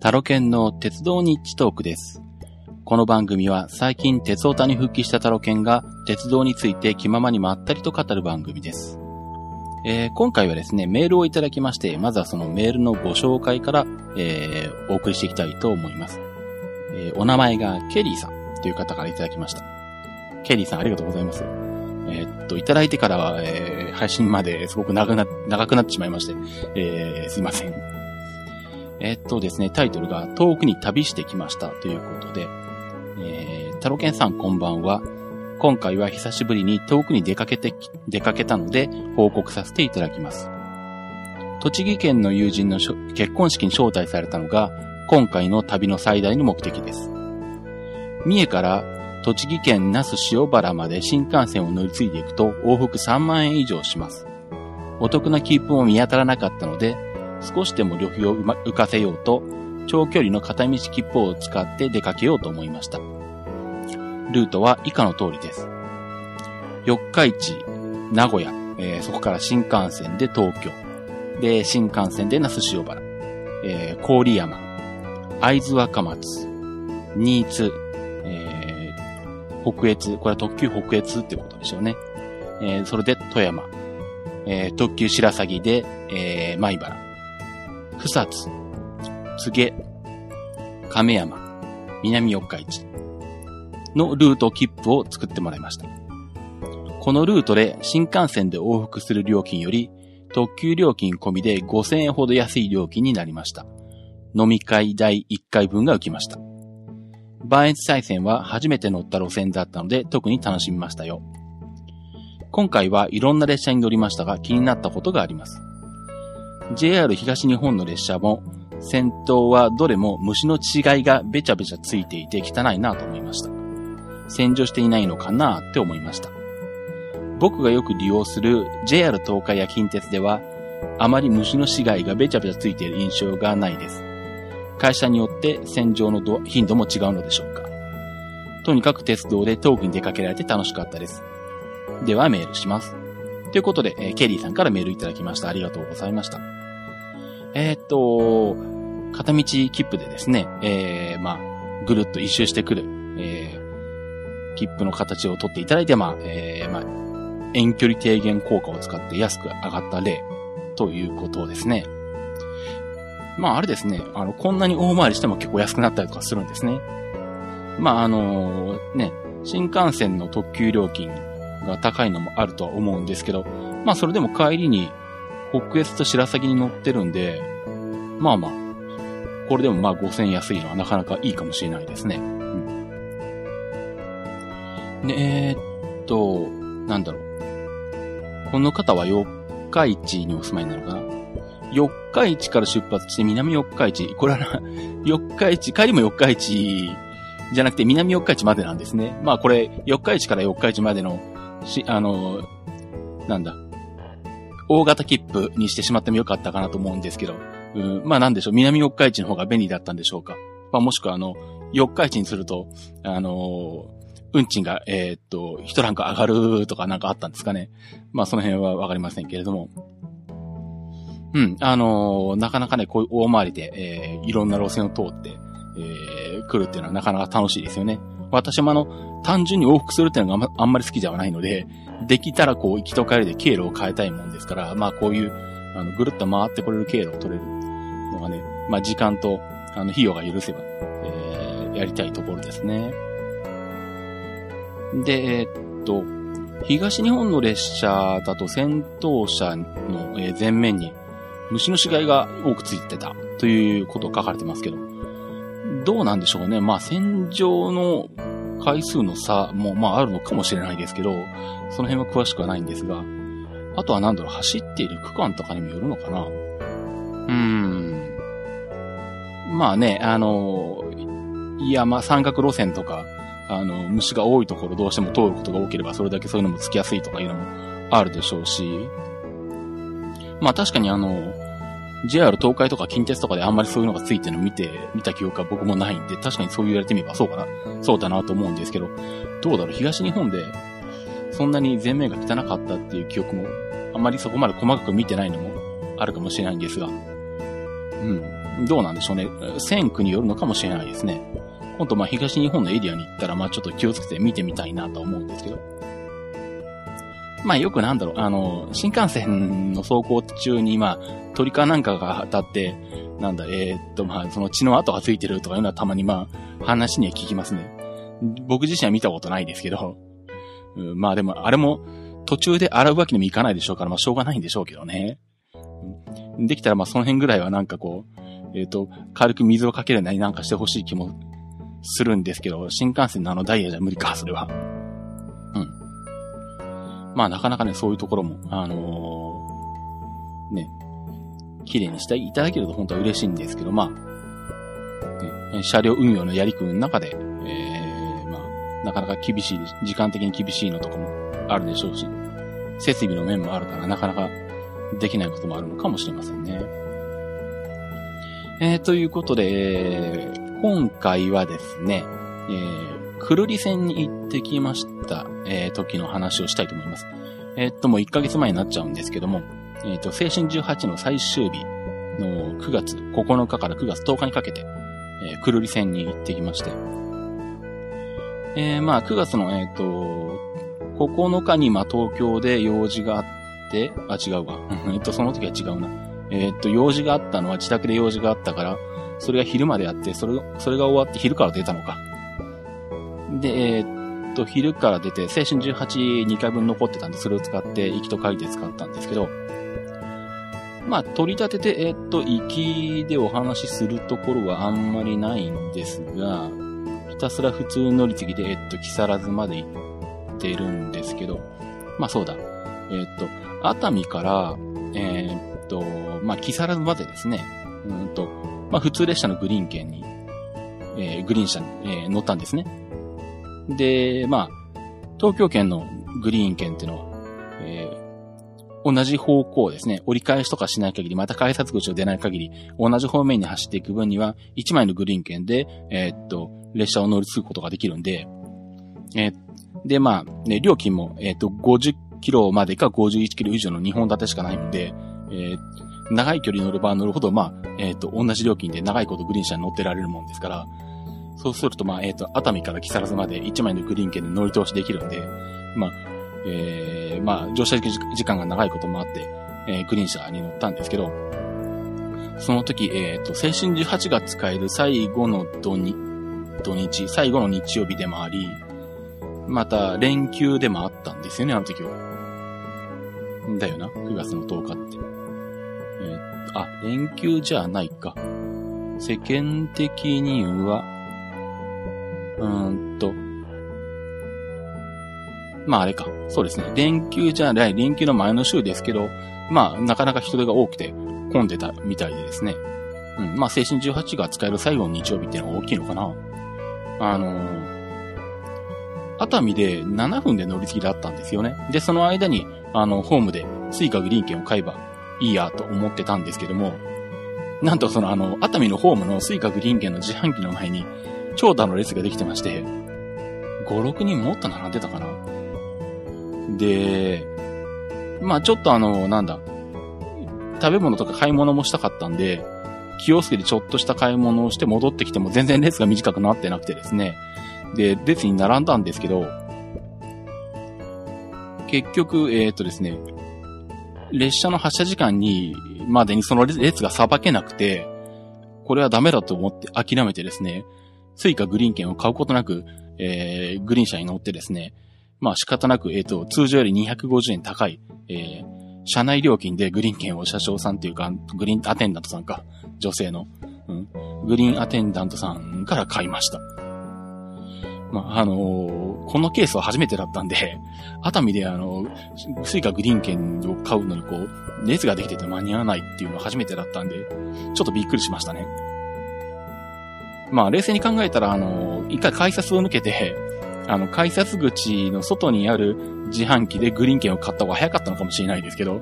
タロケンの鉄道日地トークです。この番組は最近鉄オタに復帰したタロケンが鉄道について気ままにまったりと語る番組です。えー今回はですね、メールをいただきまして、まずはそのメールのご紹介から、えーお送りしていきたいと思います。えーお名前がケリーさんという方からいただきました。ケリーさんありがとうございます。えーっと、いただいてからは、えー配信まですごく長くな、長くなってしまいまして、えーすいません。えっとですね、タイトルが遠くに旅してきましたということで、えー、タロケンさんこんばんは。今回は久しぶりに遠くに出かけて、出かけたので報告させていただきます。栃木県の友人の結婚式に招待されたのが今回の旅の最大の目的です。三重から栃木県那須塩原まで新幹線を乗り継いでいくと往復3万円以上します。お得な切符も見当たらなかったので、少しでも旅費を浮かせようと、長距離の片道切符を使って出かけようと思いました。ルートは以下の通りです。四日市、名古屋、えーそこから新幹線で東京。で、新幹線で那須塩原。えー郡山、会津若松、新津、えー北越、これは特急北越ってことでしょうね。えーそれで富山、えー特急白鷺で、えー、米原、草津、柘植、亀山、南四日市のルート切符を作ってもらいました。このルートで新幹線で往復する料金より特急料金込みで5000円ほど安い料金になりました。飲み会代1回分が浮きました。磐越西線は初めて乗った路線だったので特に楽しみましたよ。今回はいろんな列車に乗りましたが気になったことがあります。JR 東日本の列車も先頭はどれも虫の血がいがべちゃべちゃついていて汚いなと思いました。洗浄していないのかなって思いました。僕がよく利用する JR 東海や近鉄では、あまり虫の死骸がべちゃべちゃついている印象がないです。会社によって洗浄の頻度も違うのでしょうか。とにかく鉄道で遠くに出かけられて楽しかったです。ではメールします。ということで、えーケリーさんからメールいただきました。ありがとうございました。えーっと、片道切符でですね、えー、まあ、ぐるっと一周してくる、えー、切符の形を取っていただいて、まあ、えー、まあ、遠距離低減効果を使って安く上がった例ということですね。まあ、あれですね、あの、こんなに大回りしても結構安くなったりとかするんですね。まあ、あのね、新幹線の特急料金が高いのもあるとは思うんですけど、まあ、それでも帰りに北越と白鷺に乗ってるんで、まあまあ、これでもまあ5000円安いのはなかなかいいかもしれないですね。うん。で、えーっと、なんだろう。この方は四日市にお住まいになのかな？四日市から出発して南四日市、これは、四日市、帰りも四日市じゃなくて南四日市までなんですね。まあこれ、四日市から四日市までの、し、あの、なんだ、大型切符にしてしまってもよかったかなと思うんですけど、うん、まあなんでしょう、南四日市の方が便利だったんでしょうか。まあもしくはあの、四日市にすると、あの運賃が、えーっと、一ランク上がるとかなんかあったんですかね。まあその辺はわかりませんけれども。うん、あのなかなかね、こういう大回りで、えーいろんな路線を通って、えー来るっていうのはなかなか楽しいですよね。私もあの、単純に往復するっていうのがあんまり好きではないので、できたらこう、行きと帰りで経路を変えたいもんですから、まあこういう、あの、ぐるっと回ってこれる経路を取れるのがね、まあ時間と、あの、費用が許せば、えーやりたいところですね。で、えーっと、東日本の列車だと先頭車のえ前面に虫の死骸が多くついてたということ書かれてますけど、どうなんでしょうね。まあ洗浄の回数の差もまああるのかもしれないですけど、その辺は詳しくはないんですが、あとはなんだろう、走っている区間とかにもよるのかな。うーん。まあね、あの、山、三角路線とか、あの、虫が多いところどうしても通ることが多ければ、それだけそういうのもつきやすいとかいうのもあるでしょうし、まあ確かにあの、JR 東海とか近鉄とかであんまりそういうのがついてるの見て、見た記憶は僕もないんで、確かにそう言われてみればそうかな、そうだなと思うんですけど、どうだろう、東日本で、そんなに前面が汚かったっていう記憶も、あんまりそこまで細かく見てないのもあるかもしれないんですが、うん。どうなんでしょうね。線区によるのかもしれないですね。今度ま東日本のエリアに行ったら、まあちょっと気をつけて見てみたいなと思うんですけど。まあよくなんだろう、あの、新幹線の走行中に、まあ、鳥かなんかが当たって、なんだ、えー、っと、まあ、その血の跡がついてるとかいうのはたまにまあ、話には聞きますね。僕自身は見たことないですけど、うん、まあでも、あれも、途中で洗うわけにもいかないでしょうから、まあしょうがないんでしょうけどね。できたらまあその辺ぐらいはなんかこう、えっ、ー、と、軽く水をかけるなりなんかしてほしい気もするんですけど、新幹線のあのダイヤじゃ無理か、それは。まあなかなかね、そういうところも、あのー、ね、綺麗にしていただけると本当は嬉しいんですけど、まあ、ね、車両運用のやりくりの中で、えー、まあ、なかなか厳しい、時間的に厳しいのとかもあるでしょうし、設備の面もあるからなかなかできないこともあるのかもしれませんね。えー、ということで、今回はですね、えー、くるり線に行ってきました、えー、時の話をしたいと思います。えー、っと、もう1ヶ月前になっちゃうんですけども、えっと、青春18の最終日の9月9日から9月10日にかけて、えー、くるり線に行ってきまして、えー、まあ、9月の、えっ、と、9日に、まあ、東京で用事があって、あ、違うわ。えっと、その時は違うな。えっと、用事があったのは自宅で用事があったから、それが昼までやって、それ、それが終わって昼から出たのか。で、えー、っと、昼から出て、青春18、2回分残ってたんで、それを使って、行きと書いて使ったんですけど、まあ、取り立てて、えー、っと、行きでお話しするところはあんまりないんですが、ひたすら普通乗り継ぎで、えー、っと、木更津まで行ってるんですけど、まあそうだ。えっと、熱海から、えっと、まあ、木更津までですね、うんと、まあ、普通列車のグリーン券に、えー、グリーン車に、えー、乗ったんですね。で、まあ、東京圏のグリーン券っていうのは、えー、同じ方向ですね、折り返しとかしない限り、また改札口を出ない限り、同じ方面に走っていく分には、1枚のグリーン券で、えー、っと、列車を乗り継ぐことができるんで、えー、で、まあ、ね、料金も、えっと、50キロまでか51キロ以上の2本立てしかないんで、えー、長い距離乗れば乗るほど、まあ、えっ、と、同じ料金で長いことグリーン車に乗ってられるもんですから、そうすると、まあ、えっ、ー、と、熱海から木更津まで1枚のグリーン券で乗り通しできるんで、まあ、えー、まあ、乗車時間が長いこともあって、えー、グリーン車に乗ったんですけど、その時、えっ、ー、と、青春18が使える最後の土日、土日、最後の日曜日でもあり、また、連休でもあったんですよね、あの時は。だよな、9月の10日って。あ、連休じゃないか。世間的には、うんと、まああれか。そうですね。連休じゃない、連休の前の週ですけど、まあなかなか人手が多くて混んでたみたいでですね。うん。まあ青春18が使える最後の日曜日っていうのが大きいのかな。あのー、熱海で7分で乗り継ぎだったんですよね。で、その間に、あの、ホームで Suica グリーン券を買えばいいやと思ってたんですけども、なんとそのあの、熱海のホームの Suica グリーン券の自販機の前に、長蛇の列ができてまして、5、6人もっと並んでたかな。で、まあちょっとあの、なんだ、食べ物とか買い物もしたかったんで、気をつけてちょっとした買い物をして戻ってきても全然列が短くなってなくてですね。で、列に並んだんですけど、結局、えっ、とですね、列車の発車時間に、までにその列がさばけなくて、これはダメだと思って諦めてですね、 Suica グリーン券を買うことなく、えー、グリーン車に乗ってですね、まあ仕方なく、えっ、ー、と、通常より250円高い、えー、車内料金でグリーン券を車掌さんっていうか、グリーンアテンダントさんか、女性の、うん、グリーンアテンダントさんから買いました。まあ、あのー、このケースは初めてだったんで、熱海であの、 Suica グリーン券を買うのにこう、列ができてて間に合わないっていうのは初めてだったんで、ちょっとびっくりしましたね。まあ、冷静に考えたら、あの、一回改札を抜けて、あの、改札口の外にある自販機でグリーン券を買った方が早かったのかもしれないですけど、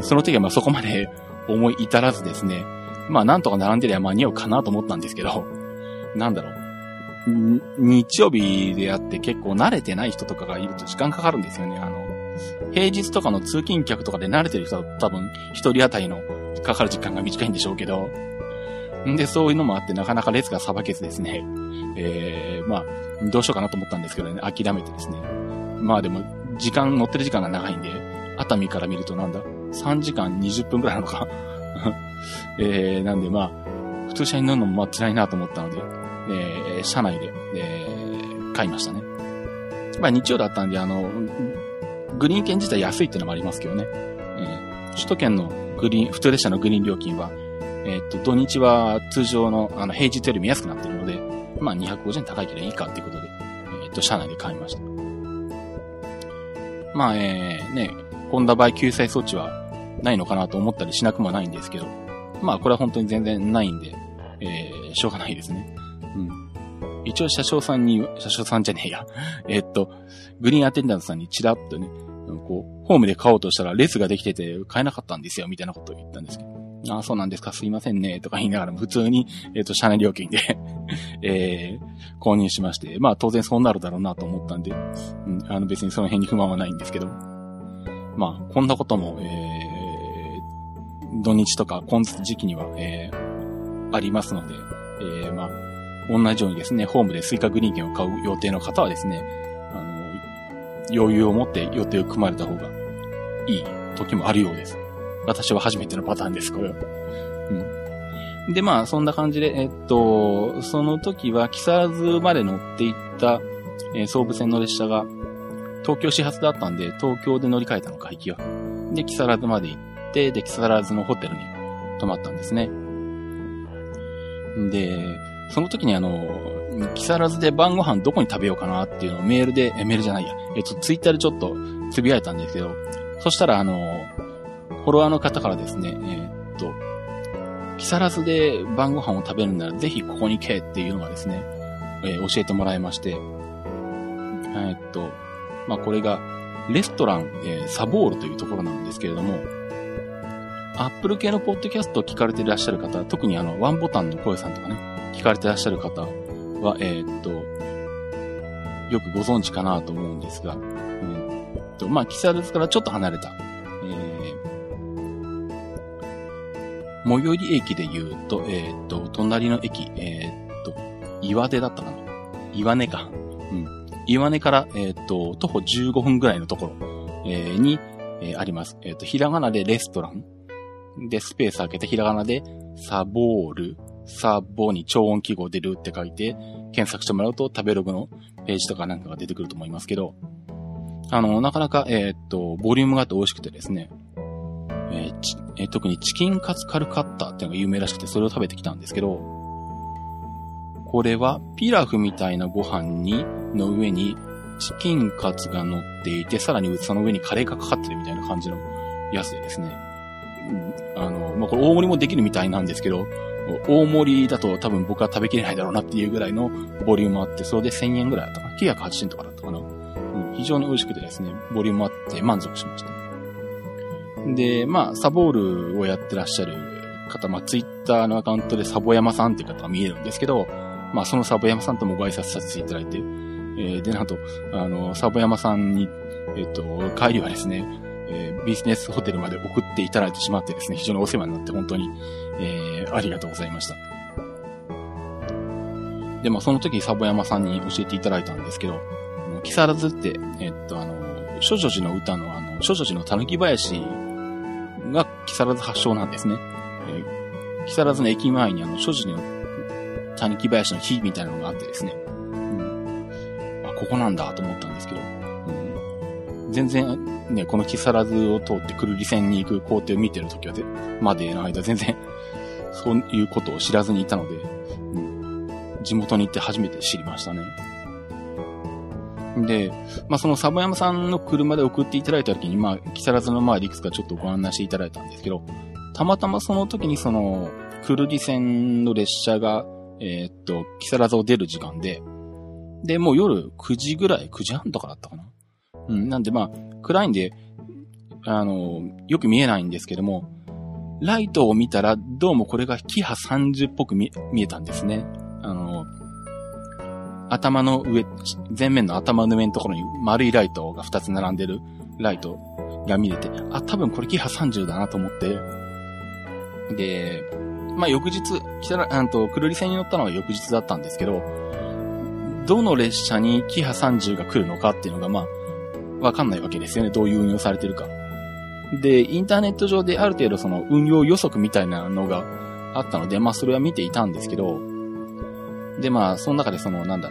その時はまあそこまで思い至らずですね、まあなんとか並んでりゃ間に合うかなと思ったんですけど、なんだろう。日曜日であって結構慣れてない人とかがいると時間かかるんですよね。あの、平日とかの通勤客とかで慣れてる人は多分一人当たりのかかる時間が短いんでしょうけど、んで、そういうのもあって、なかなか列がさばけずですね、えー、まあ、どうしようかなと思ったんですけどね、諦めてですね。まあでも、時間、乗ってる時間が長いんで、熱海から見るとなんだ ?3 時間20分くらいなのか？えー、なんでまあ、普通車に乗るのもまあ辛いなと思ったので、えー、車内で、えー、買いましたね。まあ日曜だったんで、あの、グリーン券自体安いっていうのもありますけどね。えー、首都圏のグリーン、普通列車のグリーン料金は、えー、っと、土日は通常の、あの、平日よりも安くなってるので、まあ250円高いけどいいかっていうことで、えー、っと、車内で買いました。まあ、えー、ね、ホンダバイ救済措置はないのかなと思ったりしなくもないんですけど、まあ、これは本当に全然ないんで、えー、しょうがないですね。うん。一応車掌さんに、車掌さんじゃねえや。えっと、グリーンアテンダントさんにチラッとね、こう、ホームで買おうとしたら列ができてて買えなかったんですよ、みたいなことを言ったんですけど。ああ、そうなんですか、すいませんね、とか言いながらも普通に、えっ、ー、と、車内料金で えー、購入しまして、まあ当然そうなるだろうなと思ったんで、うん、あの別にその辺に不満はないんですけど、まあ、こんなことも、えー、土日とか今時期には、えー、ありますので、えー、まあ、同じようにですね、ホームでスイカグリーン券を買う予定の方はですね、あの、余裕を持って予定を組まれた方がいい時もあるようです。私は初めてのパターンです、これは。うん。で、まあ、そんな感じで、えっと、その時は、木更津まで乗っていった、えー、総武線の列車が、東京始発だったんで、東京で乗り換えたのか、行きは。で、木更津まで行って、で、木更津のホテルに泊まったんですね。で、その時にあの、木更津で晩ご飯どこに食べようかなっていうのをメールで、え、メールじゃないや、えっと、ツイッターでちょっとつぶやいたんですけど、そしたらあの、フォロワーの方からですね、えー、っと、木更津で晩ご飯を食べるならぜひここに行けっていうのがですね、えー、教えてもらいまして、えー、っと、まあ、これが、レストラン、えー、サボールというところなんですけれども、アップル系のポッドキャストを聞かれていらっしゃる方、特にあの、ワンボタンの声さんとかね、聞かれていらっしゃる方は、えー、っと、よくご存知かなと思うんですが、うんと、まあ、木更津からちょっと離れた、最寄り駅で言うと、えー、と、隣の駅、えー、と、岩手だったかな岩根か。うん。岩根から、えー、と、徒歩15分ぐらいのところ、えー、に、えー、あります。えっと、ひらがなでレストラン。で、スペース開けて、ひらがなで、サボール、サボに超音記号出るって書いて、検索してもらうと食べログのページとかなんかが出てくると思いますけど、あの、なかなか、え、っと、ボリュームがあって美味しくてですね、えーえー、特にチキンカツカルカッターっていうのが有名らしくて、それを食べてきたんですけど、これはピラフみたいなご飯に、の上にチキンカツが乗っていて、さらにその上にカレーがかかってるみたいな感じのやつでですね。あの、まあ、これ大盛りもできるみたいなんですけど、大盛りだと多分僕は食べきれないだろうなっていうぐらいのボリュームあって、それで1000円ぐらいだったかな。980円とかだったかな。うん、非常に美味しくてですね、ボリュームあって満足しました。で、まあ、サボールをやってらっしゃる方、まあ、ツイッターのアカウントでサボ山さんっていう方が見えるんですけど、まあ、そのサボ山さんともご挨拶させていただいて、えー、で、なんと、あの、サボ山さんに、えっ、ー、と、帰りはですね、えー、ビジネスホテルまで送っていただいてしまってですね、非常にお世話になって本当に、えー、ありがとうございました。で、まあ、その時サボ山さんに教えていただいたんですけど、木更津って、えっと、あの、諸女寺の歌のあの、諸女寺の狸林が木更津発祥なんですね。えー、木更津の駅前にあの、所持の谷木林の火みたいなのがあってですね。うん。あ、ここなんだと思ったんですけど。うん。全然、ね、この木更津を通ってくるり線に行く工程を見てるときはで、までの間全然、そういうことを知らずにいたので、うん。地元に行って初めて知りましたね。で、まあ、そのサボ山さんの車で送っていただいた時に、まあ、木更津の周りいくつかちょっとご案内していただいたんですけど、たまたまその時にその、久留里線の列車が、えー、っと、木更津を出る時間で、で、もう夜9時ぐらい、9時半とかだったかな？うん、なんでまあ、暗いんで、あの、よく見えないんですけども、ライトを見たら、どうもこれがキハ30っぽく見えたんですね。頭の上、前面の頭の上のところに丸いライトが2つ並んでるライトが見れて、あ、多分これキハ30だなと思って、で、まあ、翌日、来たら、あと、くるり線に乗ったのが翌日だったんですけど、どの列車にキハ30が来るのかっていうのが、まあ、わかんないわけですよね。どういう運用されてるか。で、インターネット上である程度その運用予測みたいなのがあったので、まあそれは見ていたんですけど、でまあその中でそのなんだ、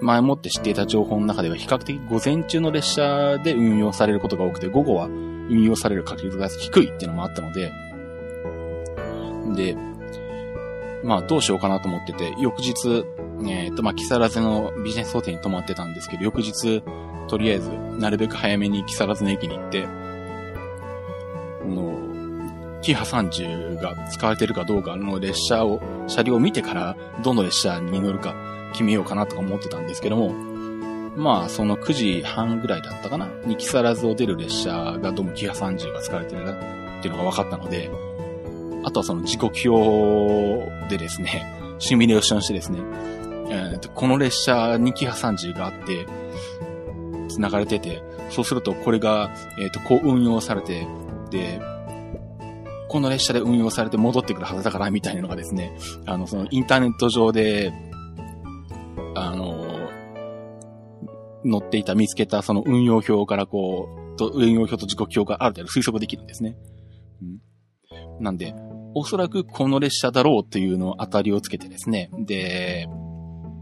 前もって知っていた情報の中では比較的午前中の列車で運用されることが多くて、午後は運用される確率が低いっていうのもあったので、で、まあどうしようかなと思ってて、翌日、えっ、ー、とまあ木更津のビジネスホテルに泊まってたんですけど、翌日、とりあえず、なるべく早めに木更津の駅に行って、この、キハ30が使われてるかどうかの列車を、車両を見てから、どの列車に乗るか決めようかなとか思ってたんですけども、まあ、その9時半ぐらいだったかなに木更津を出る列車がどうもキハ30が使われてるなっていうのが分かったので、あとはその時刻表でですね、シミュレーションしてですね、えー、この列車にキハ30があって、繋がれてて、そうするとこれが、えっ、ー、と、こう運用されて、で、この列車で運用されて戻ってくるはずだから、みたいなのがですね、あの、そのインターネット上で、あの、載っていた、見つけたその運用表からこう、と運用表と時刻表がある程度推測できるんですね。うん、なんで、おそらくこの列車だろうっていうのを当たりをつけてですね、で、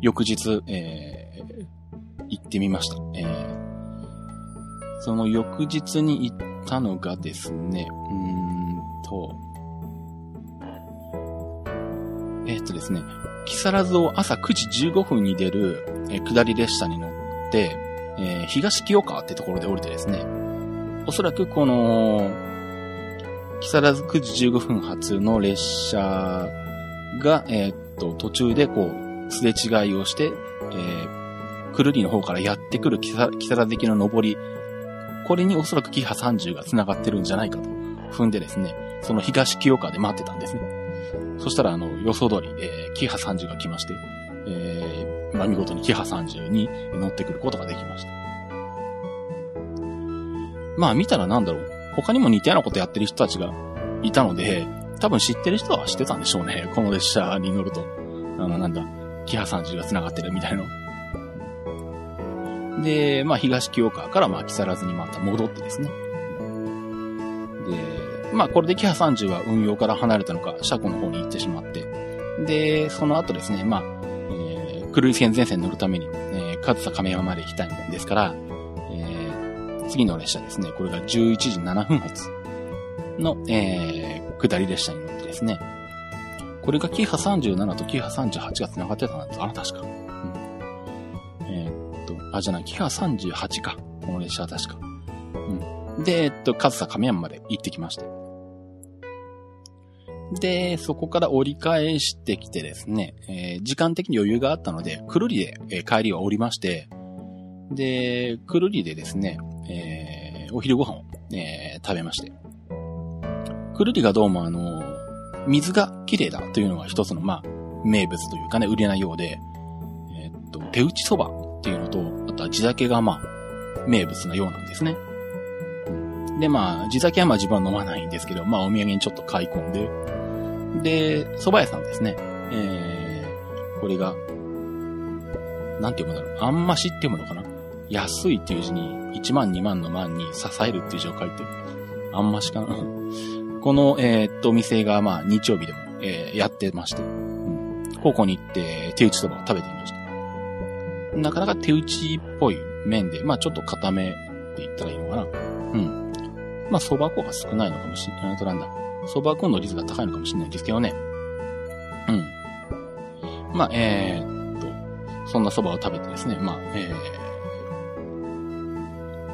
翌日、えー、行ってみました。えー、その翌日に行ったのがですね、うんと、え、っとですね、木更津を朝9時15分に出る、え、下り列車に乗って、えー、東清川ってところで降りてですね、おそらくこの、木更津9時15分発の列車が、えー、っと、途中でこう、すれ違いをして、えー、くるりの方からやってくる木更津行きの上りこれにおそらくキハ30が繋がってるんじゃないかと踏んでですね、その東清川で待ってたんですね。そしたら、あの、予想通り、えー、キハ30が来まして、えー、まあ、見事にキハ30に乗ってくることができました。まあ、見たらなんだろう。他にも似たようなことやってる人たちがいたので、多分知ってる人は知ってたんでしょうね。この列車に乗ると。あの、なんだ、キハ30が繋がってるみたいな。で、まあ、東清川から、まあ、木更津にまた戻ってですね。まあ、これでキハ30は運用から離れたのか、車庫の方に行ってしまって、で、その後ですね、まあ、えー、狂い線前線に乗るために、えー、上総亀山まで行きたいんですから、えー、次の列車ですね、これが11時7分発の、えー、下り列車に乗ってですね、これがキハ37とキハ38が繋がってたんです。あら、確か。うん。えっとあ、じゃない、キハ38か。この列車は確か。うん。で、えっと、上総亀山まで行ってきました。で、そこから折り返してきてですね、えー、時間的に余裕があったので、くるりで、え、帰りは降りまして、で、くるりでですね、えー、お昼ご飯を、えー、食べまして。くるりがどうもあの、水が綺麗だというのが一つの、まあ、名物というかね、売れないようで、えー、っと、手打ちそばっていうのと、あとは地酒がまあ、名物なようなんですね。で、まあ、地酒はまあ自分は飲まないんですけど、まあお土産にちょっと買い込んで、で、蕎麦屋さんですね。えー、これが、なんて読むんだろう。あんましって読むのかな？安いっていう字に、1万2万の万に支えるっていう字を書いてる、あんましかな。この、えー、っと、お店がまあ日曜日でも、えー、やってまして、うん。ここに行って手打ち蕎麦を食べてみました。なかなか手打ちっぽい麺で、まあちょっと固めって言ったらいいのかな。うん。まあ蕎麦粉が少ないのかもしれない。となんだ。蕎麦粉の率が高いのかもしれないですけどね。うん。まあ、えー、っと、そんな蕎麦を食べてですね、まあ、え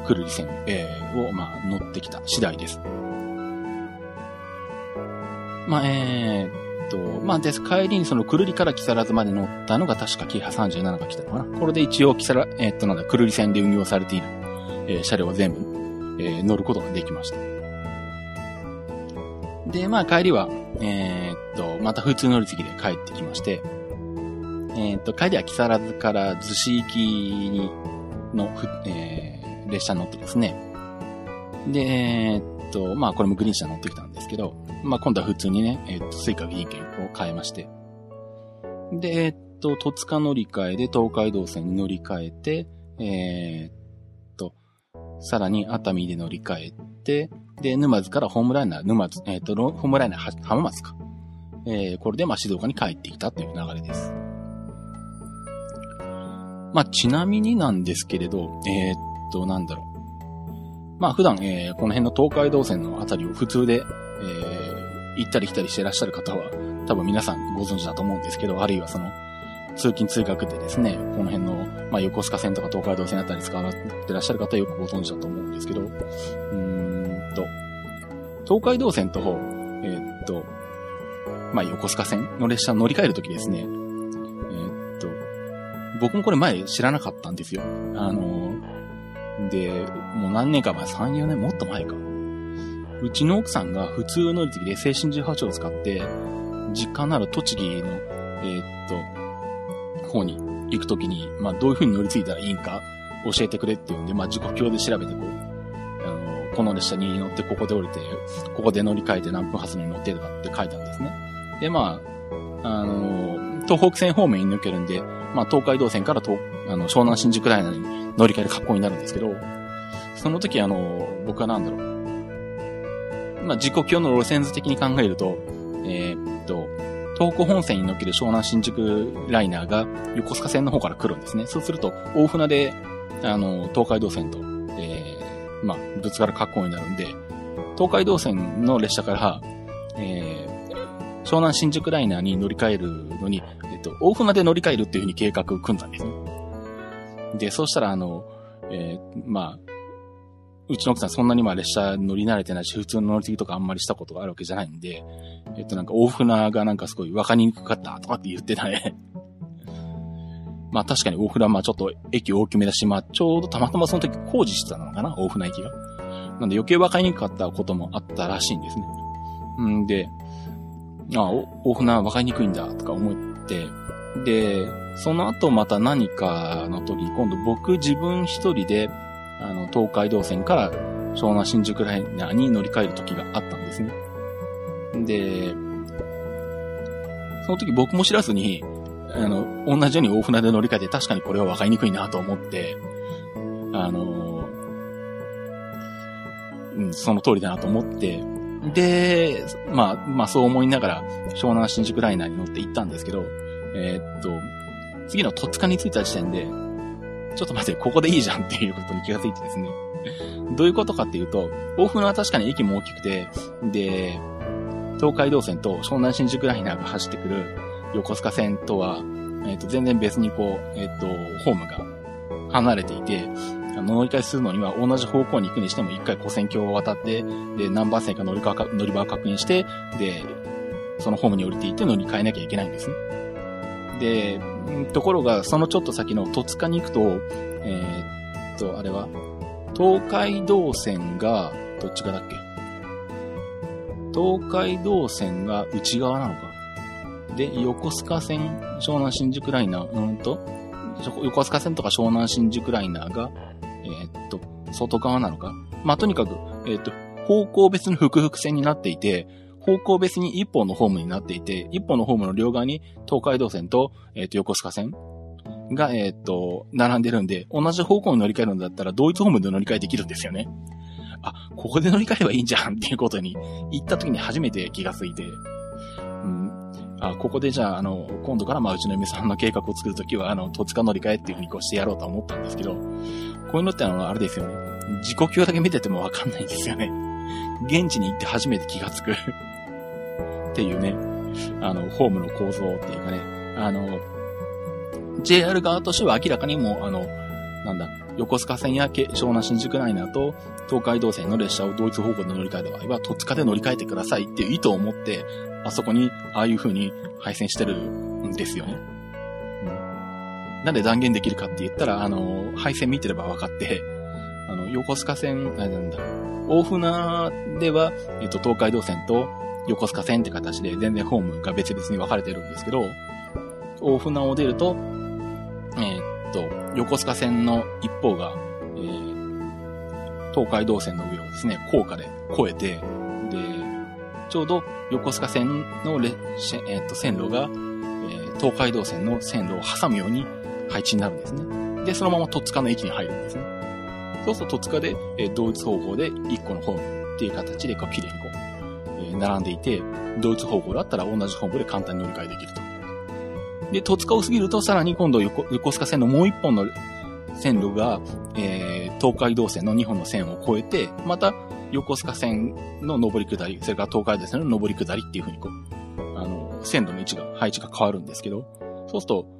ー、くるり線、えー、を、まあ、乗ってきた次第です。まあ、えー、と、まあ、です。帰りにそのくるりから木更津まで乗ったのが確かキハ37が来たのかな。これで一応木更、えー、っと、なんだ、くるり線で運用されている、えー、車両は全部、えー、乗ることができました。で、まあ、帰りは、えー、っと、また普通乗り継ぎで帰ってきまして、えー、っと、帰りは木更津から逗子行きに、の、えー、列車に乗ってですね。で、えー、っと、まあ、これもグリーン車乗ってきたんですけど、まあ、今度は普通にね、えっ、と、 Suica G 券を買えまして。で、えっと、戸塚乗り換えで東海道線に乗り換えて、えー、っと、さらに熱海で乗り換えて、で、沼津からホームライナー、沼津、えー、っと、ホームライナー浜松か。えー、これでま静岡に帰ってきたという流れです。まあ、ちなみになんですけれど、えー、っと、なんだろう。まあ、普段、えー、この辺の東海道線のあたりを普通で、えー、行ったり来たりしてらっしゃる方は、多分皆さんご存知だと思うんですけど、あるいはその、通勤通学でですね、この辺の、まあ、横須賀線とか東海道線あたり使われてらっしゃる方はよくご存知だと思うんですけど、うんと、東海道線と、え、っと、まあ、横須賀線の列車乗り換えるときですね、え、っと、僕もこれ前知らなかったんですよ。あの、で、もう何年か前、3、4年もっと前か。うちの奥さんが普通乗り継ぎで青春18を使って、実家のある栃木の、えー、っと、方に行くときに、まあ、どういう風に乗り継いだらいいんか教えてくれっていうんで、まあ、時刻表で調べてこう、この列車に乗ってここで降りて、ここで乗り換えて何分発に乗ってとかって書いたんですね。で、まあ、あの、東北線方面に抜けるんで、まあ、東海道線から東、あの、湘南新宿ライナーに乗り換える格好になるんですけど、その時あの、僕はなんだろう。まあ、時刻表の路線図的に考えると、えー、っと、東北本線に乗ける湘南新宿ライナーが横須賀線の方から来るんですね。そうすると、大船で、あの、東海道線と、まあ、ぶつかる格好になるんで、東海道線の列車から、えー、湘南新宿ライナーに乗り換えるのに、えっと、大船で乗り換えるっていうふうに計画組んだんですね。で、そうしたら、あの、えー、まあ、うちの奥さんそんなにまあ列車乗り慣れてないし、普通の乗り継ぎとかあんまりしたことがあるわけじゃないんで、えっとなんか大船がなんかすごい分かりにくかったとかって言ってたね。まあ確かに大船はまあちょっと駅大きめだし、まあちょうどたまたまその時工事してたのかな大船駅が。なんで余計分かりにくかったこともあったらしいんですね。んで、あ大船は分かりにくいんだとか思って、で、その後また何かの時に、今度僕自分一人で、あの、東海道線から湘南新宿ライナーに乗り換える時があったんですね。で、その時僕も知らずに、あの、同じように大船で乗り換えて確かにこれは分かりにくいなと思って、あの、うん、その通りだなと思って、で、まあ、まあそう思いながら湘南新宿ライナーに乗って行ったんですけど、えー、っと、次の戸塚に着いた時点で、ちょっと待って、ここでいいじゃんっていうことに気がついてですね。どういうことかっていうと、大船は確かに駅も大きくて、で、東海道線と湘南新宿ライナーが走ってくる横須賀線とは、えっ、ー、と、全然別にこう、えっ、ー、と、ホームが離れていて、乗り換えするのには同じ方向に行くにしても一回古線橋を渡って、で、何番線か乗り乗り場を確認して、で、そのホームに降りていって乗り換えなきゃいけないんですね。で、ところが、そのちょっと先の戸塚に行くと、えー、っと、あれは、東海道線が、どっち側だっけ？東海道線が内側なのか。で、横須賀線、湘南新宿ライナー、うんと、横須賀線とか湘南新宿ライナーが、えー、っと、外側なのか？まあ、とにかく、えー、っと、方向別の複々線になっていて、方向別に一本のホームになっていて、一本のホームの両側に東海道線と、えっ、と、横須賀線が、えっ、と、並んでるんで、同じ方向に乗り換えるんだったら、同一ホームで乗り換えできるんですよね。あ、ここで乗り換えればいいんじゃんっていうことに、行った時に初めて気がついて、あ、ここでじゃあ、あの、今度からまあ、うちの嫁さんの計画を作るときは、あの、戸塚乗り換えっていうふうにこうしてやろうと思ったんですけど、こういうのってあの、あれですよね。自己表だけ見ててもわかんないんですよね。現地に行って初めて気がつくっていうね、あの、ホームの構造っていうかね、あの、JR 側としては明らかにもあの、なんだ、横須賀線や湘南新宿ライナーと東海道線の列車を同一方向で乗り換えた場合は、戸塚で乗り換えてくださいっていう意図を持って、あそこに、ああいう風に配線してるんですよね。うん。なんで断言できるかって言ったら、あの、配線見てれば分かって、あの、横須賀線、なんだ、大船では、えっと、東海道線と横須賀線って形で全然ホームが別々に分かれてるんですけど、大船を出ると、えー、っと、横須賀線の一方が、えー、東海道線の上をですね、高架で越えて、ちょうど横須賀線のレ、えー、と線路が、えー、東海道線の線路を挟むように配置になるんですね。で、そのまま戸塚の駅に入るんですね。そうすると戸塚で、えー、同一方向で1個のホームっていう形でこう綺麗にこう、えー、並んでいて、同一方向だったら同じホームで簡単に乗り換えできると。で、戸塚を過ぎるとさらに今度横横須賀線のもう一本の線路が、えー、東海道線の2本の線を越えて、また横須賀線の上り下り、それから東海道線の上り下りっていう風にこう、あの、線路の位置が、配置が変わるんですけど、そうすると、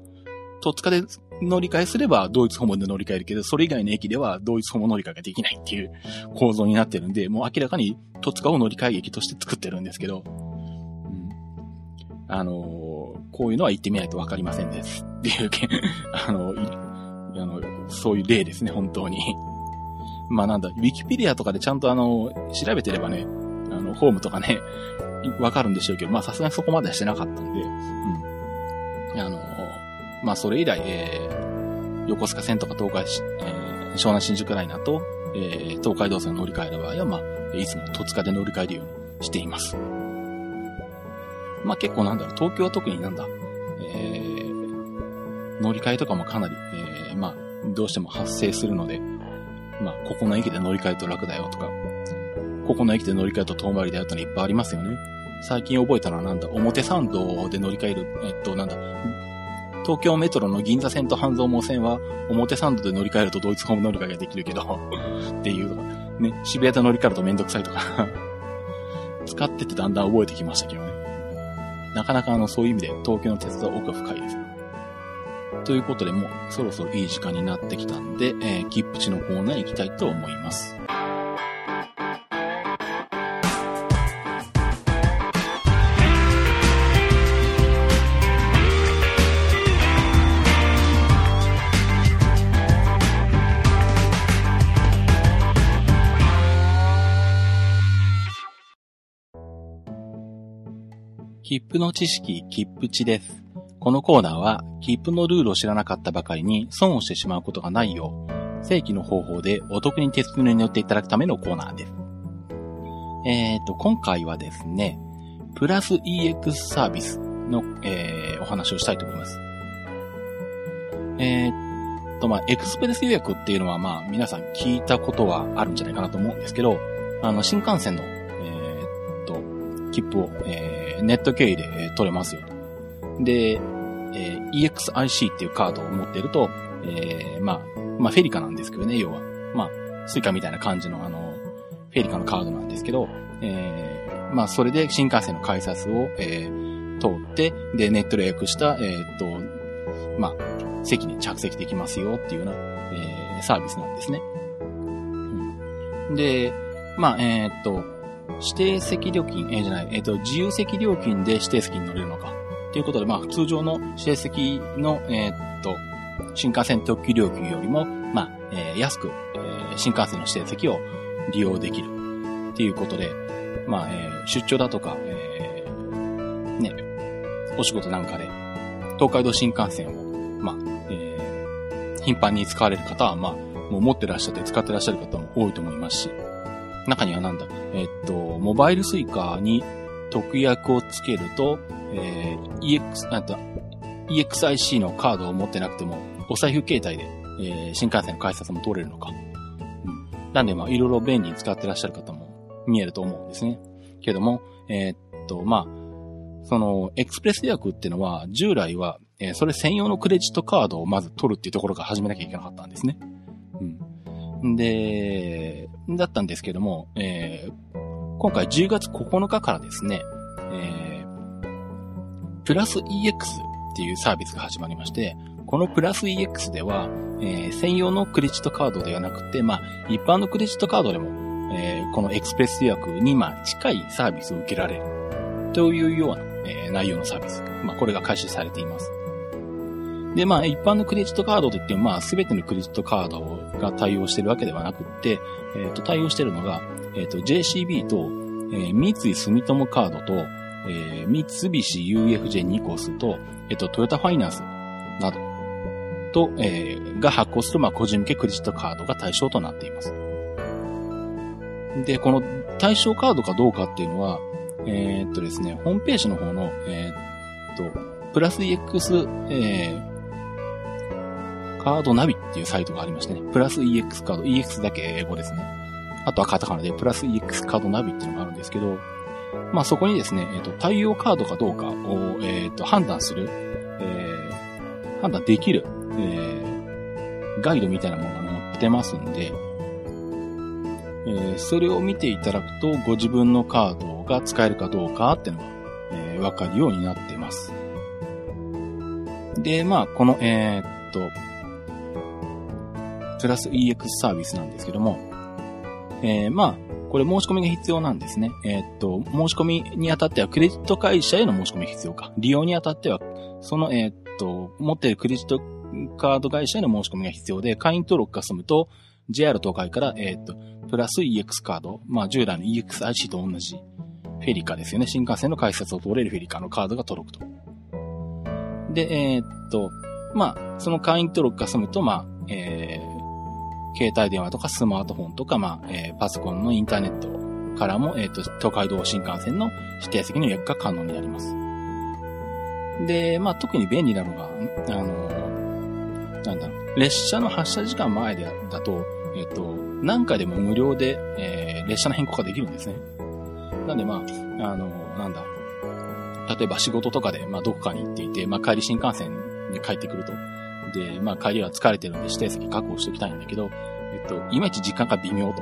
戸塚で乗り換えすれば同一訪問で乗り換えるけど、それ以外の駅では同一訪問乗り換えができないっていう構造になってるんで、もう明らかに戸塚を乗り換え駅として作ってるんですけど、うん、あのー、こういうのは言ってみないとわかりませんです。っていう、あの、あの、そういう例ですね、本当に。まあなんだ、ウィキペディアとかでちゃんとあの、調べてればね、あの、ホームとかね、わかるんでしょうけど、まあさすがにそこまではしてなかったんで、うん。あの、まあそれ以来、えー、横須賀線とか東海、えー、湘南新宿ライナーと、えー、東海道線乗り換える場合は、まあ、いつも戸塚で乗り換えるようにしています。まあ結構なんだろう、東京は特になんだ、えー、乗り換えとかもかなり、えー、まあ、どうしても発生するので、まあ、ここの駅で乗り換えると楽だよとか、ここの駅で乗り換えると遠回りだよってのいっぱいありますよね。最近覚えたのはなんだ、表参道で乗り換える、えっと、なんだ、東京メトロの銀座線と半蔵門線は表参道で乗り換えるとドイツホーム乗り換えができるけどっていうとか、ね、渋谷で乗り換えるとめんどくさいとか 使っててだんだん覚えてきましたけどね。なかなかあの、そういう意味で東京の鉄道は奥が深いです。ということで、もうそろそろいい時間になってきたんで、えー、切符地のコーナー行きたいと思います。切符の知識、切符地です。このコーナーは、切符のルールを知らなかったばかりに損をしてしまうことがないよう、正規の方法でお得に鉄道に乗っていただくためのコーナーです。えっ、ー、と、今回はですね、プラス EX サービスの、えー、お話をしたいと思います。えー、と、まあ、エクスプレス予約っていうのは、まあ、皆さん聞いたことはあるんじゃないかなと思うんですけど、あの、新幹線の、えー、っと、切符を、えー、ネット経由で、取れますよと。で、えー、EXIC っていうカードを持ってると、えー、まあ、まあ、フェリカなんですけどね、要は。まあ、スイカみたいな感じの、あの、フェリカのカードなんですけど、えー、まあ、それで新幹線の改札を、えー、通って、で、ネットで予約した、えー、っと、まあ、席に着席できますよっていうような、えー、サービスなんですね。で、まあ、えー、っと、指定席料金、えー、じゃない、えー、っと、自由席料金で指定席に乗れるのか。ということで、まあ、通常の指定席の、えー、っと、新幹線特急料金よりも、まあ、えー、安く、えー、新幹線の指定席を利用できる。っていうことで、まあ、えー、出張だとか、えー、ね、お仕事なんかで、東海道新幹線を、まあ、えー、頻繁に使われる方は、まあ、もう持ってらっしゃって使ってらっしゃる方も多いと思いますし、中にはなんだ、えー、っと、モバイルスイカに特約をつけると、えー、EX、なんと、EXIC のカードを持ってなくても、お財布携帯で、えー、新幹線の改札も通れるのか。うん。なんで、まあ、いろいろ便利に使ってらっしゃる方も見えると思うんですね。けども、えー、っと、まあ、その、エクスプレス予約っていうのは、従来は、えー、それ専用のクレジットカードをまず取るっていうところから始めなきゃいけなかったんですね。うん。で、だったんですけども、えー、今回10月9日からですね、えープラス EX っていうサービスが始まりまして、このプラス EX では、えー、専用のクレジットカードではなくて、まあ、一般のクレジットカードでも、えー、このエクスプレス予約に、まあ、近いサービスを受けられる。というような、えー、内容のサービス。まあ、これが開始されています。で、まあ、一般のクレジットカードといっても、まあ、すべてのクレジットカードが対応してるわけではなくって、えっ、ー、と、対応してるのが、えっ、ー、と、JCB と、えー、三井住友カードと、えー、三菱 UFJ ニコスと、えっと、トヨタファイナンスなどと、えー、が発行する、まあ、個人向けクレジットカードが対象となっています。で、この対象カードかどうかっていうのは、えー、っとですね、ホームページの方の、えー、っと、プラス EX、えー、カードナビっていうサイトがありましてね、プラス EX カード、EX だけ英語ですね。あとはカタカナで、プラス EX カードナビっていうのがあるんですけど、まあそこにですね、えっ、と、対応カードかどうかを、えっ、と、判断する、えー、判断できる、えー、ガイドみたいなものが載ってますんで、えー、それを見ていただくと、ご自分のカードが使えるかどうかっていうのが、えー、わかるようになってます。で、まあ、この、えー、っと、プラス EX サービスなんですけども、えー、まあ、これ申し込みが必要なんですね。えー、っと、申し込みにあたってはクレジット会社への申し込みが必要か。利用にあたっては、その、えー、っと、持っているクレジットカード会社への申し込みが必要で、会員登録が済むと、JR 東海から、えー、っと、プラス EX カード、まあ、従来の EXIC と同じ、フェリカですよね。新幹線の改札を通れるフェリカのカードが届くと。で、えー、っと、まあ、その会員登録が済むと、まあ、えー、携帯電話とかスマートフォンとか、まあ、えー、パソコンのインターネットからも、えっ、と、東海道新幹線の指定席の予約が可能になります。で、まあ、特に便利なのが、あの、なんだろう、列車の発車時間前でだと、えっ、と、何回でも無料で、えー、列車の変更ができるんですね。なんで、まあ、あの、なんだ、例えば仕事とかで、まあ、どこかに行っていて、まあ、帰り新幹線に帰ってくると。で、まあ、帰りは疲れてるんで指定席確保しておきたいんだけど、えっと、いまいち時間が微妙と。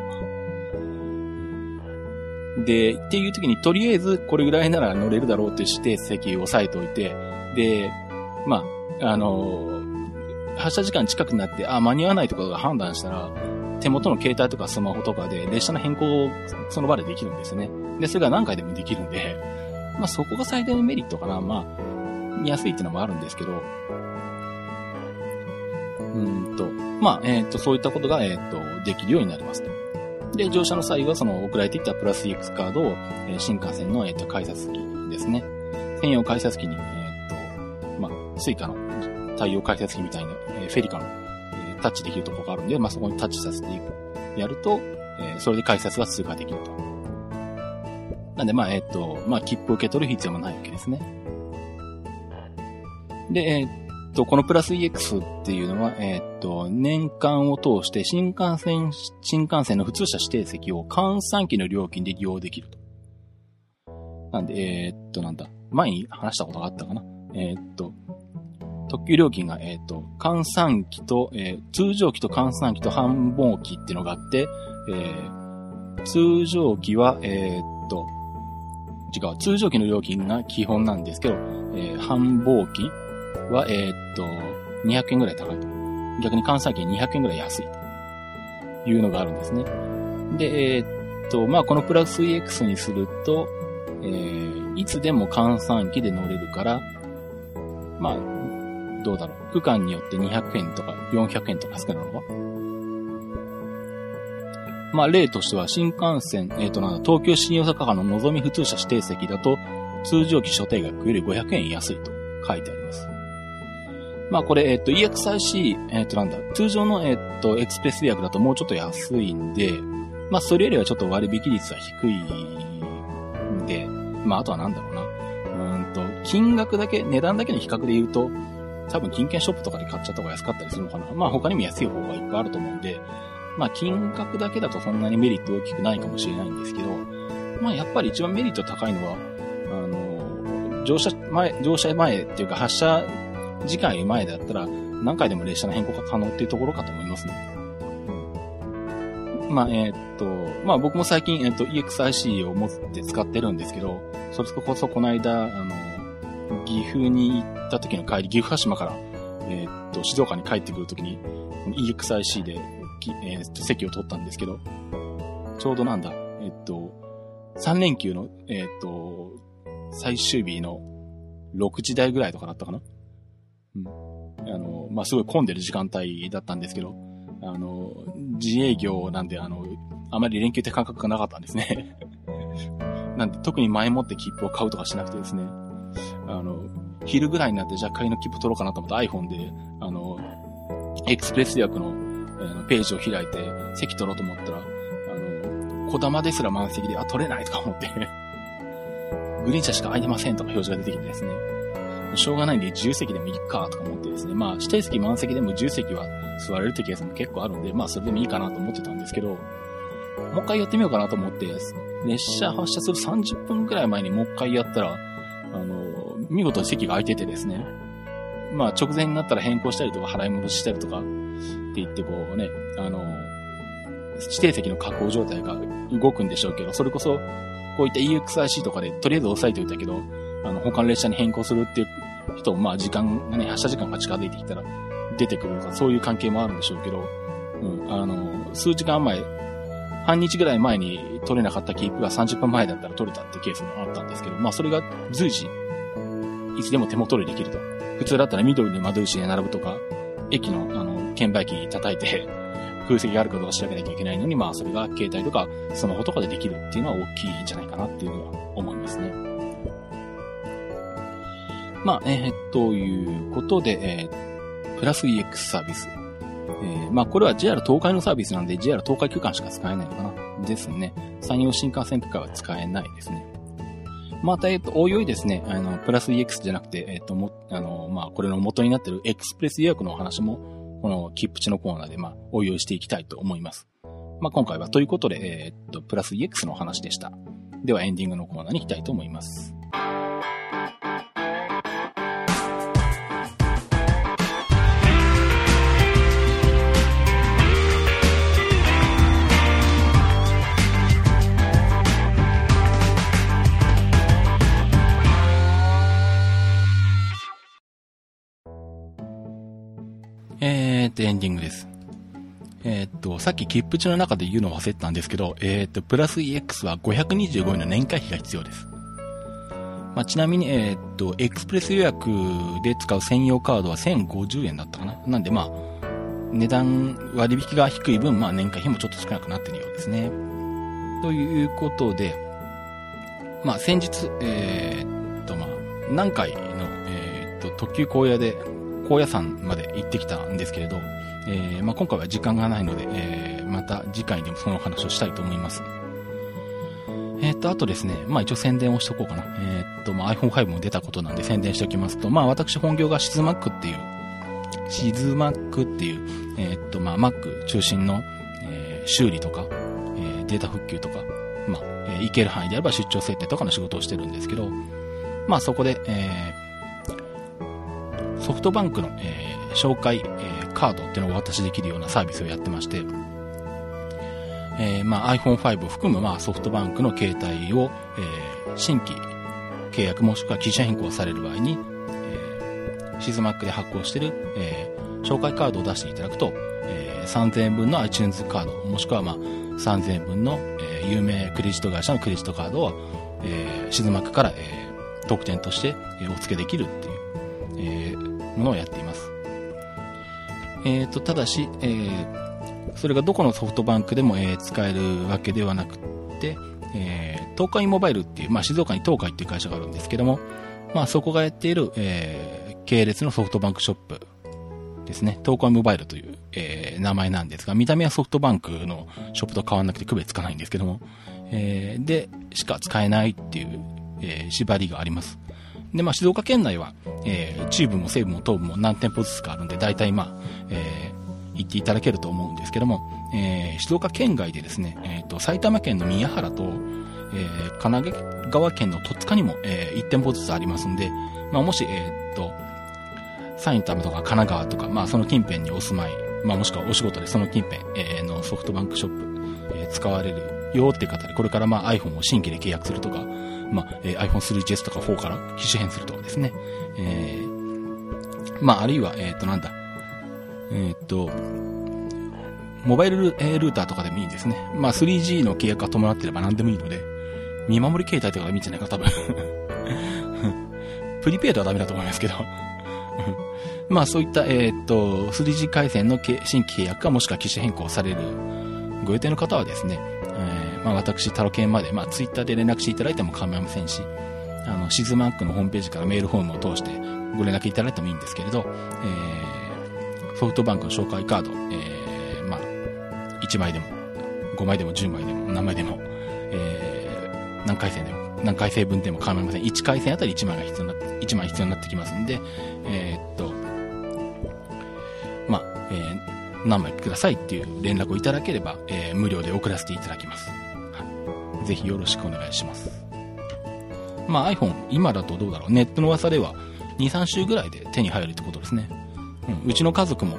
で、っていう時に、とりあえずこれぐらいなら乗れるだろうって指定席を押さえておいて、で、まあ、あの発車時間近くなって、あ、間に合わないところが判断したら、手元の携帯とかスマホとかで列車の変更をその場でできるんですよね。で、それが何回でもできるんで、まあそこが最大のメリットかな。まあ、見やすいっていうのもあるんですけど、うんと、まあ、えっ、ー、と、そういったことが、えっ、ー、と、できるようになりますと。で、乗車の際は、その、送られてきたプラス EX カードを、えー、新幹線の、えっ、と、改札機ですね。専用改札機に、えっ、と、まあ、スイカの対応改札機みたいな、えフェリカの、えタッチできるところがあるんで、まあ、そこにタッチさせていく、やると、えそれで改札が通過できると。なんで、まあ、えっ、と、まあ、切符を受け取る必要もないわけですね。で、えっ、と、このプラス EX っていうのは、え、っと、年間を通して新幹線、新幹線の普通車指定席を閑散期の料金で利用できると。なんで、えー、っと、なんだ。前に話したことがあったかな。えー、っと、特急料金が、えっと、換算機と、え通常機と換算機と繁忙機っていうのがあって、え通常機は、えっと、違う、通常機の料金が基本なんですけど、え繁忙機は、えー、っと、200円ぐらい高いと。逆に関西圏200円ぐらい安いというのがあるんですね。で、えー、っと、まあ、このプラス EX にすると、えー、いつでも換算機で乗れるから、まあ、どうだろう。区間によって200円とか400円とか少ないの？かまあ、例としては新幹線、えっ、ー、となんだ、東京新大阪間の望み普通車指定席だと、通常機所定額より500円安いと書いてあります。まあこれ、えっ、と、EXIC、えっ、となんだ、通常の、えっ、と、エクスプレス予約だともうちょっと安いんで、まあそれよりはちょっと割引率は低いんで、まああとはなんだろうな。うんと、金額だけ、値段だけの比較で言うと、多分金券ショップとかで買っちゃった方が安かったりするのかな。まあ他にも安い方がいっぱいあると思うんで、まあ金額だけだとそんなにメリット大きくないかもしれないんですけど、まあやっぱり一番メリット高いのは、あの、乗車前、乗車前っていうか発車時間より前だったら、何回でも列車の変更が可能っていうところかと思いますね。まあ、えー、っと、まあ僕も最近、えー、っと、EXIC を持って使ってるんですけど、それこそこの間、あの、岐阜に行った時の帰り、岐阜羽島から、えー、っと、静岡に帰ってくる時に、EXIC で、えー、席を取ったんですけど、ちょうどなんだ、えっと、3連休の、えっと、最終日の6時台ぐらいとかだったかな？うん。あの、まあ、すごい混んでる時間帯だったんですけど、あの、自営業なんで、あの、あまり連休って感覚がなかったんですね。なんで、特に前もって切符を買うとかしなくてですね、あの、昼ぐらいになってじゃあ買いの切符取ろうかなと思って iPhone で、あの、エクスプレス予約の、えー、ページを開いて席取ろうと思ったら、あの、小玉ですら満席で、あ、取れないとか思ってグリーン車しか空いてませんとか表示が出てきてですね、しょうがないんで自由席でもいいかとか思ってですね、まあ指定席満席でも自由席は座れるってケースも結構あるんで、まあそれでもいいかなと思ってたんですけど、もう一回やってみようかなと思って、列車発車する30分くらい前にもう一回やったら、あの、見事席が空いててですね、まあ直前になったら変更したりとか払い戻ししたりとかって言ってこうね、あの、指定席の確保状態が動くんでしょうけど、それこそ、こういった EXIC とかでとりあえず押さえておいたけど、あの、他の列車に変更するっていう人も、まあ時間がね、発車時間が近づいてきたら出てくるとか、そういう関係もあるんでしょうけど、うん、あの、数時間前、半日ぐらい前に取れなかった切符が30分前だったら取れたってケースもあったんですけど、まあそれが随時、いつでも手元でできると。普通だったら緑の窓口で並ぶとか、駅の、あの、券売機叩いて、空席があることを調べなきゃいけないのに、まあそれが携帯とかスマホとかでできるっていうのは大きいんじゃないかなっていうのは思いますね。まあ、えー、ということで、えー、プラス EX サービス。えー、まあこれは JR 東海のサービスなんで JR 東海区間しか使えないのかな。ですね。山陽新幹線区間は使えないですね。また、えっ、と、おいおいですね、あの、プラス EX じゃなくて、えっ、と、も、あの、まあ、これの元になってるエクスプレス予約のお話も、この切符値のコーナーで、まあ、おいおいしていきたいと思います。まあ、今回はということで、えっと、プラス EX のお話でした。では、エンディングのコーナーに行きたいと思います。えー、っと、エンディングです。えー、っと、さっき切符値の中で言うのを忘れてたんですけど、えー、っと、プラス EX は525円の年会費が必要です。まあ、ちなみに、えっと、エクスプレス予約で使う専用カードは1050円だったかな。なんで、まあ、値段割引が低い分、まあ、年会費もちょっと少なくなってるようですね。ということで、まあ、先日、え、っと、まあ、南海の、え、っと、特急荒野で高野山まで行ってきたんですけれど、えー、まあ、今回は時間がないので、えー、また次回でもその話をしたいと思います。えっ、と、あとですね、まあ一応宣伝をしとこうかな。えっ、と、まあ iPhone5 も出たことなんで宣伝しておきますと、まあ私本業がシズマックっていう、シズマックっていう、えっ、と、まあ Mac 中心の、えー、修理とか、えデータ復旧とか、まあ、えー、行ける範囲であれば出張設定とかの仕事をしてるんですけど、まあそこで、えソフトバンクの、えー、紹介、えー、カードっていうのをお渡しできるようなサービスをやってまして、えー、まあ iPhone5 を含む、まあ、ソフトバンクの携帯を、えー、新規契約もしくは機種変更される場合に、えー、シズマックで発行してる、えー、紹介カードを出していただくと、えー、3000円分の iTunes カード、もしくはまあ3000円分の、えー、有名クレジット会社のクレジットカードを、えー、シズマックから、えー、特典として、え、お付けできるっていう、ものをやっています。えっ、ー、と、ただし、えー、それがどこのソフトバンクでも、えー、使えるわけではなくて、えー、東海モバイルっていう、まあ、静岡に東海っていう会社があるんですけども、まあ、そこがやっている、えー、系列のソフトバンクショップですね。東海モバイルという、えー、名前なんですが、見た目はソフトバンクのショップと変わんなくて区別つかないんですけども、えー、で、しか使えないっていう、えー、縛りがあります。で、まあ、静岡県内は、えー、中部も西部も東部も何店舗ずつかあるんで、大体まあ、えー、行っていただけると思うんですけども、えー、静岡県外でですね、えっ、ー、と、埼玉県の宮原と、えー、神奈川県の戸塚にも、えー、1店舗ずつありますんで、まあ、もし、えっ、ー、と、埼玉とか神奈川とか、まあ、その近辺にお住まい、まあ、もしくはお仕事でその近辺、えー、のソフトバンクショップ、えー、使われるよっていう方で、これからまあ iPhone を新規で契約するとか、まあ、え、iPhone3GS とか4から機種変するとかですね。えー、まあ、あるいは、えっ、ー、と、なんだ。えっ、ー、と、モバイルルーターとかでもいいんですね。まあ、3G の契約が伴ってれば何でもいいので、見守り携帯とかでもいいんじゃないか多分 プリペイドはダメだと思いますけど まあ、そういった、えっ、と、3G 回線の新規契約かもしくは機種変更されるご予定の方はですね、まあ、私、タロケンまで、まあ、ツイッターで連絡していただいても構いませんし、あの、シズマックのホームページからメールフォームを通してご連絡いただいてもいいんですけれど、えー、ソフトバンクの紹介カード、えー、まあ、1枚でも、5枚でも10枚でも何枚でも、えー、何回戦でも何回生分でも構いません。1回線あたり1枚が必要になって、1枚必要になってきますんで、えー、っと、まあ、えー、何枚くださいっていう連絡をいただければ、無料で送らせていただきます。はい。ぜひよろしくお願いします。まあ iPhone、今だとどうだろう。ネットの噂では2、3週ぐらいで手に入るってことですね。うん、うちの家族も、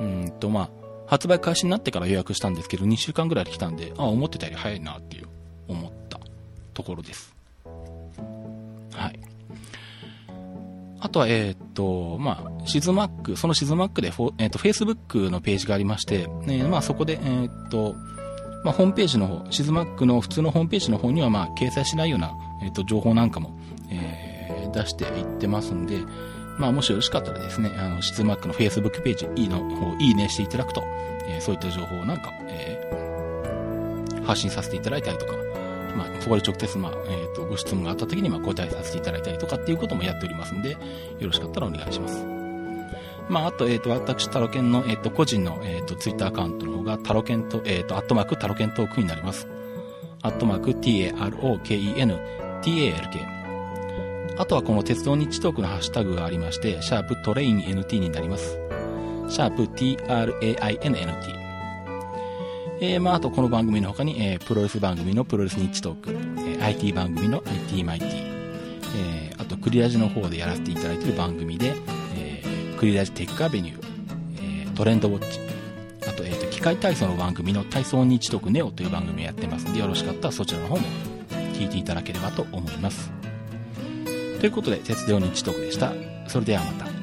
うんとまあ、発売開始になってから予約したんですけど、2週間ぐらいで来たんで、あ、思ってたより早いなっていう、思ったところです。はい。あとは、えっ、と、まあ、シズマック、そのシズマックでフォ、えっ、ー、と、Facebook のページがありまして、ね、まあ、そこで、えっ、と、まあ、ホームページの方、シズマックの普通のホームページの方には、まあ、掲載しないような、えっ、と、情報なんかも、えー、出していってますんで、まあ、もしよろしかったらですね、あの、シズマックの Facebook ページ、いいの方、いいねしていただくと、え、そういった情報なんか、えー、発信させていただいたりとか、まあ、そこで直接、まあ、えっ、ー、と、ご質問があった時に、まあ、答えさせていただいたりとかっていうこともやっておりますんで、よろしかったらお願いします。まあ、あと、えっ、ー、と、私、タロケンの、えっ、ー、と、個人の、えっ、と、ツイッターアカウントの方が、タロケンと、えっ、と、アットマーク、タロケントークになります。アットマーク、t-a-r-o-k-e-n、t-a-l-k。あとはこの鉄道日トークのハッシュタグがありまして、シャープトレイン NT になります。シャープ TRAINNT。えー、まあ、あとこの番組の他に、えー、プロレス番組のプロレス日トーク、えー、IT 番組の IT マイティ、えー、あとクリラジの方でやらせていただいている番組で、えー、クリラジテックアベニュー、えー、トレンドウォッチ、あと、えーと、機械体操の番組の体操日トークネオという番組をやってますんで、よろしかったらそちらの方も聞いていただければと思います。ということで、鉄道日トークでした。それではまた。